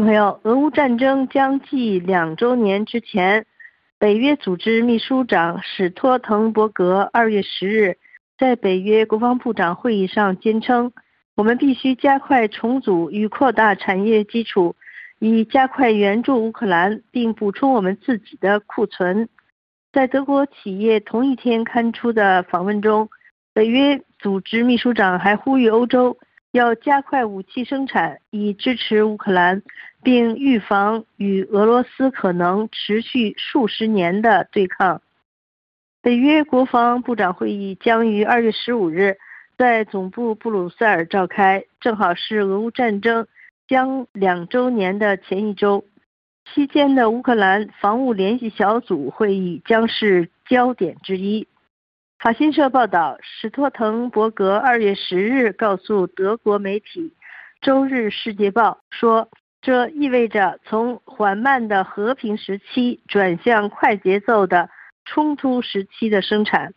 朋友，俄乌战争将近两周年之前，北约组织秘书长史托滕伯格二月十日在北约国防部长会议上坚称，我们必须加快重组与扩大产业基础，以加快援助乌克兰，并补充我们自己的库存。在德国企业同一天刊出的访问中，北约组织秘书长还呼吁欧洲。要加快武器生产，以支持乌克兰，并预防与俄罗斯可能持续数十年的对抗。北约国防部长会议将于二月十五日在总部布鲁塞尔召开，正好是俄乌战争将两周年的前一周。期间的乌克兰防务联系小组会议将是焦点之一。法新社报道，史托滕伯格二月十日告诉德国媒体《周日世界报》说，这意味着从缓慢的和平时期转向快节奏的冲突时期的生产。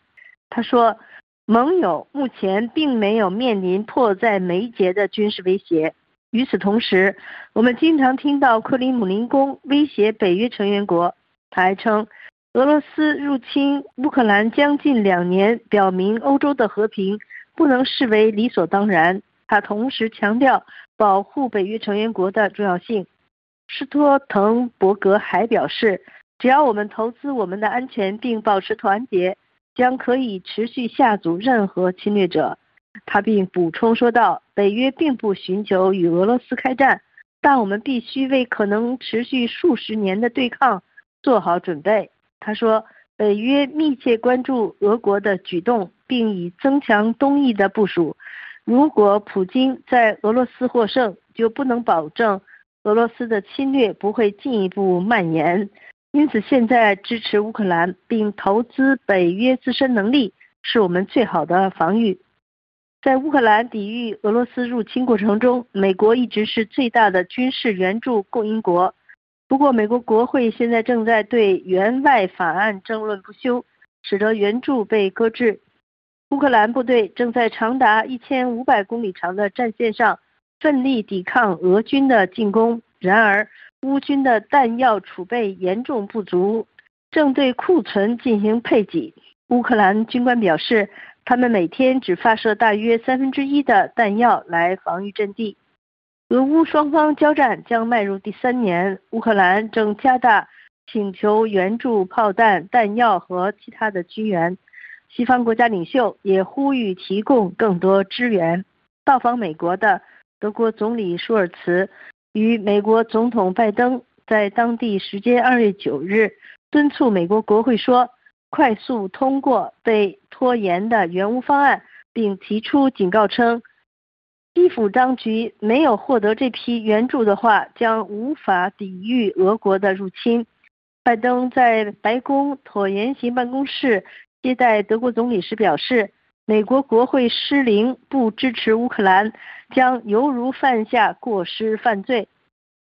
他说，盟友目前并没有面临迫在眉睫的军事威胁。与此同时，我们经常听到克里姆林宫威胁北约成员国。他还称。俄罗斯入侵乌克兰将近两年，表明欧洲的和平不能视为理所当然。他同时强调保护北约成员国的重要性。施托滕伯格还表示，只要我们投资我们的安全并保持团结，将可以持续下阻任何侵略者。他并补充说道：“北约并不寻求与俄罗斯开战，但我们必须为可能持续数十年的对抗做好准备。”他说：“北约密切关注俄国的举动，并已增强东翼的部署。如果普京在俄罗斯获胜，就不能保证俄罗斯的侵略不会进一步蔓延。因此，现在支持乌克兰并投资北约自身能力，是我们最好的防御。在乌克兰抵御俄罗斯入侵过程中，美国一直是最大的军事援助供应国。”不过，美国国会现在正在对援外法案争论不休，使得援助被搁置。乌克兰部队正在长达一千五百公里长的战线上奋力抵抗俄军的进攻。然而，乌军的弹药储备严重不足，正对库存进行配给。乌克兰军官表示，他们每天只发射大约三分之一的弹药来防御阵地。俄乌双方交战将迈入第三年，乌克兰正加大请求援助炮弹、弹药和其他的军援。西方国家领袖也呼吁提供更多支援。到访美国的德国总理舒尔茨与美国总统拜登在当地时间二月九日敦促美国国会说，快速通过被拖延的援乌方案，并提出警告称。基辅当局没有获得这批援助的话，将无法抵御俄国的入侵。拜登在白宫椭圆形办公室接待德国总理时表示：“美国国会失灵，不支持乌克兰，将犹如犯下过失犯罪。”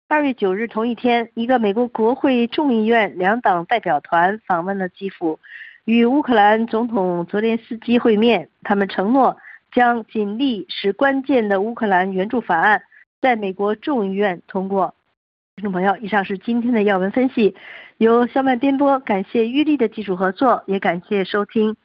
二月九日同一天，一个美国国会众议院两党代表团访问了基辅，与乌克兰总统泽连斯基会面。他们承诺。将尽力使关键的乌克兰援助法案在美国众议院通过。听众朋友，以上是今天的要闻分析，由肖曼颠播，感谢玉丽的技术合作，也感谢收听。